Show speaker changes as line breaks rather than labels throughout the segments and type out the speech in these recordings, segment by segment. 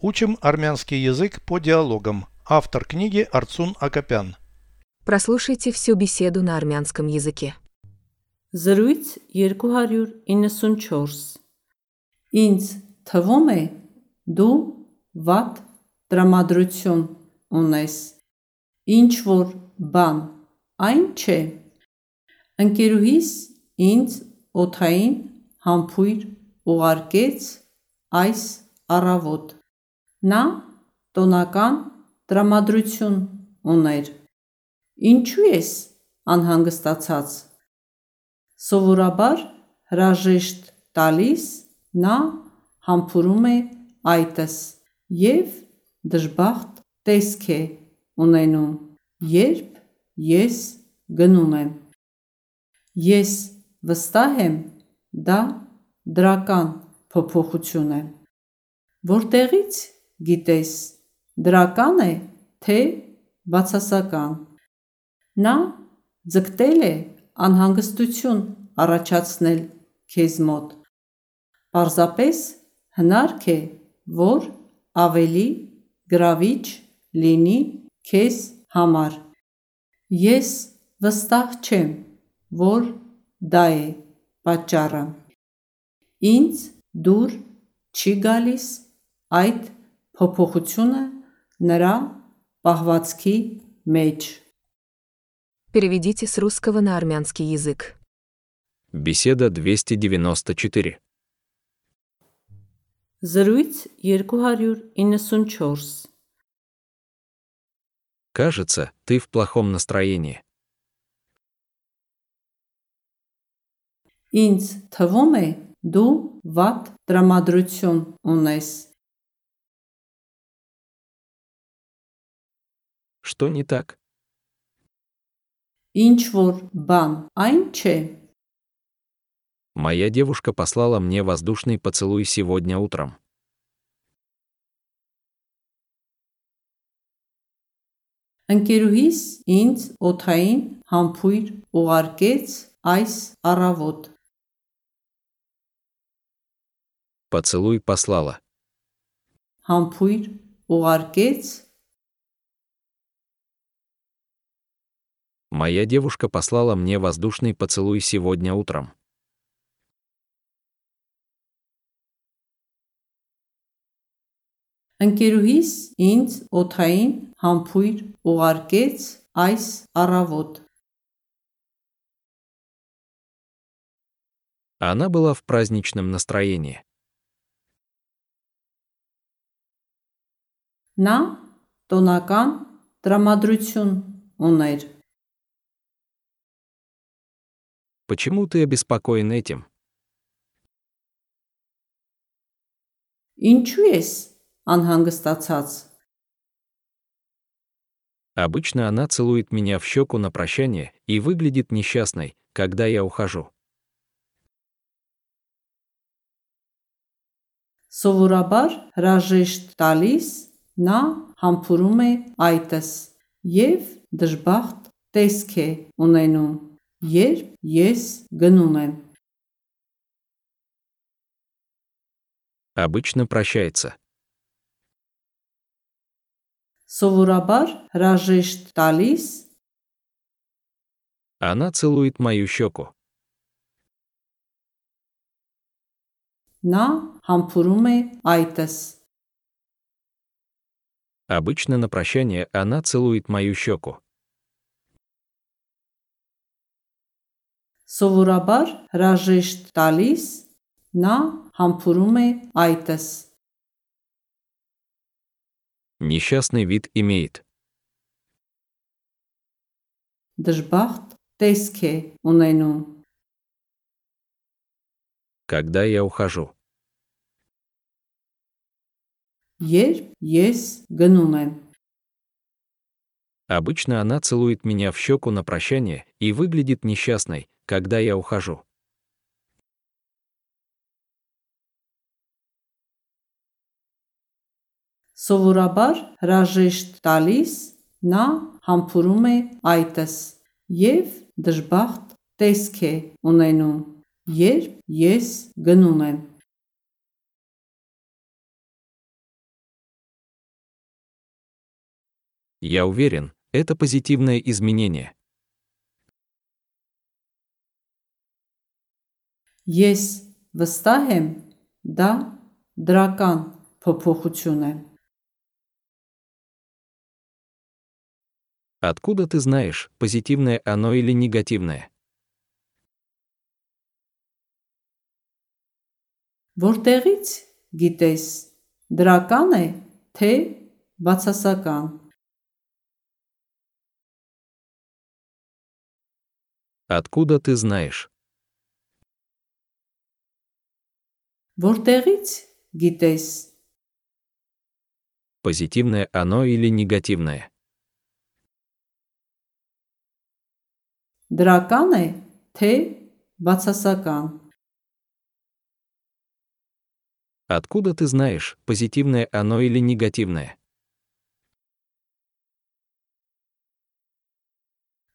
Учим армянский язык по диалогам. Автор книги Арцун Акопян.
Прослушайте всю беседу на армянском языке.
Զրույց 294 Ինձ թվում է դու վատ տրամադրություն ունես ինչ որ բան այն չէ Ընկերուհիս ինձ օթային համբույր ուղարկեց այս առավոտ Նա տոնական տրամադրություն ուներ Ինչու ես անհանգստացած Սովորաբար հրաժեշտ տալիս նա համբուրում է այտս և դժբախտ տեսք է ունենում, երբ ես գնում եմ։ Ես վստահ եմ դա դրական փոփոխություն է։ Որտեղից գիտես դրական է թե բացասական։ Նա ձգտել է անհանգստություն առաջացնել քեզ մոտ։ Պարզապես հնարք է, որ ավելի գրավիչ լինի քեզ համար։ Ես վստահ չեմ, որ դա է պատճառը։ Ինձ դուր չի գալիս այդ փոփոխությունը նրա պահվածքի մեջ։
Переведите с русского на армянский язык.
Беседа 294.
Զրույց 294
Кажется, ты в плохом настроении.
Ինձ թվում է դու վատ տրամադրություն ունես։
Что не так?
Ինչ որ բան այն չէ։
Моя девушка послала мне воздушный поцелуй сегодня утром.
Ընկերուհիս ինձ օթային համբույր ուղարկեց այս առավոտ։
Поцелуй послала.
Համբույր ուղարկեց
Моя девушка послала мне воздушный поцелуй сегодня утром.
Ընկերուհիս ինձ օթային համբույր ուղարկեց այս առավոտ։
Она была в праздничном настроении.
Նա տոնական տրամադրություն ուներ։
Почему ты обеспокоен этим?
Ինչու ես անհանգստացած։
Обычно она целует меня в щеку на прощание и выглядит несчастной, когда я ухожу.
Սովորաբար հրաժեշտ տալիս նա համբուրում է այտս եւ դժբախտ տեսք է ունենում, երբ ես գնում եմ։
Обычно прощается.
Սովորաբար հրաժեշտ տալիս
Она целует мою щеку.
նա համբուրում է այտս
Обычно на прощание она целует мою щеку.
Սովորաբար հրաժեշտ տալիս նա համբուրում է այտս
Несчастный вид имеет.
դժբախտ տեսք է ունենում
Когда я ухожу.
երբ ես գնում եմ
Обычно она целует меня в щеку на прощание и выглядит несчастной, когда я ухожу.
Սովորաբար հրաժեշտ տալիս նա համբուրում է այտս եւ դժբախտ տեսք է ունենում, երբ ես գնում եմ
Я уверен, это позитивное изменение.
Ես վստահ եմ, դա դրական փոփոխություն է։
Откуда ты знаешь, позитивное оно или негативное?
Որտեղից գիտես, դրական է, թե բացասական։
Откуда ты знаешь?
Որտեղից գիտես,
Позитивное оно или негативное?
դրական է, թե բացասական։
Откуда ты знаешь, позитивное оно или негативное?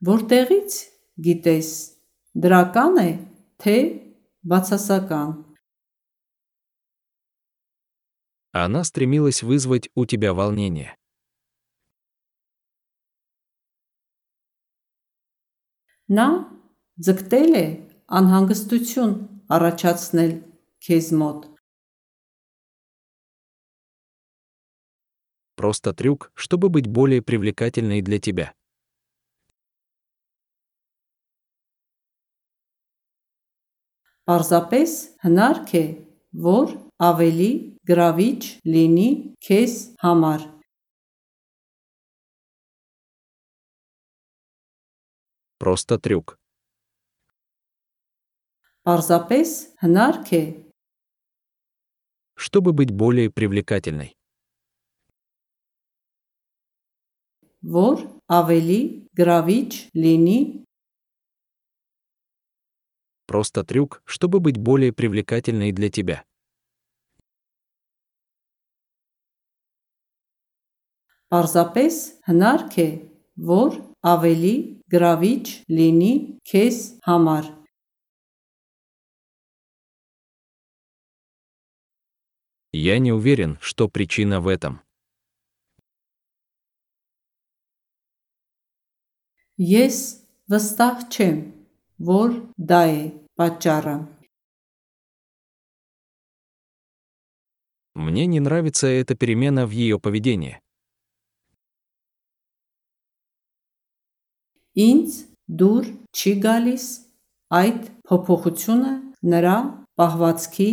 Որտեղից գիտես, դրական է, թե բացասական։
Она стремилась вызвать у тебя волнение.
Նա ձգտել է անհանգստություն առաջացնել քեզ մոտ։
Просто трюк, чтобы быть более привлекательной для тебя.
Պարզապես հնարք է, որ ավելի գրավիչ լինի քեզ համար։
Просто трюк.
Պարզապես հնարք է,
Чтобы быть более привлекательной.
որ ավելի գրավիչ լինի
Просто трюк, чтобы быть более привлекательной для тебя.
Պարզապես հնարք է, որ ավելի գրավիչ լինի քեզ համար։
Я не уверен, что причина в этом.
Ես վստահ չեմ, որ դա է պատճառը։
Мне не нравится эта перемена в ее поведении.
Ինձ դուր չի գալիս այդ փոփոխությունը նրա պահվածքի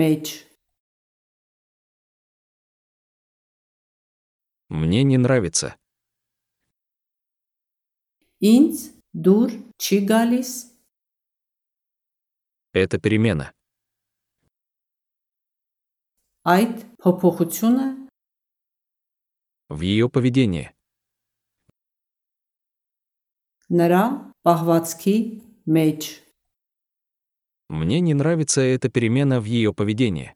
մեջ։
Мне не нравится.
Ինձ Дур, чигалис.
Это перемена.
Айт, попохучуна.
В ее поведении.
Нара, пахватский, меч.
Мне не нравится эта перемена в ее поведении.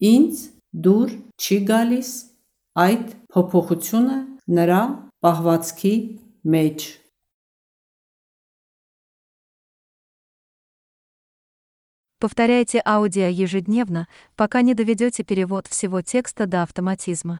Инц, дур, чигалис այդ փոփոխությունը նրա պահվածքի մեջ։
Повторяйте аудио ежедневно, пока не доведете перевод всего текста до автоматизма.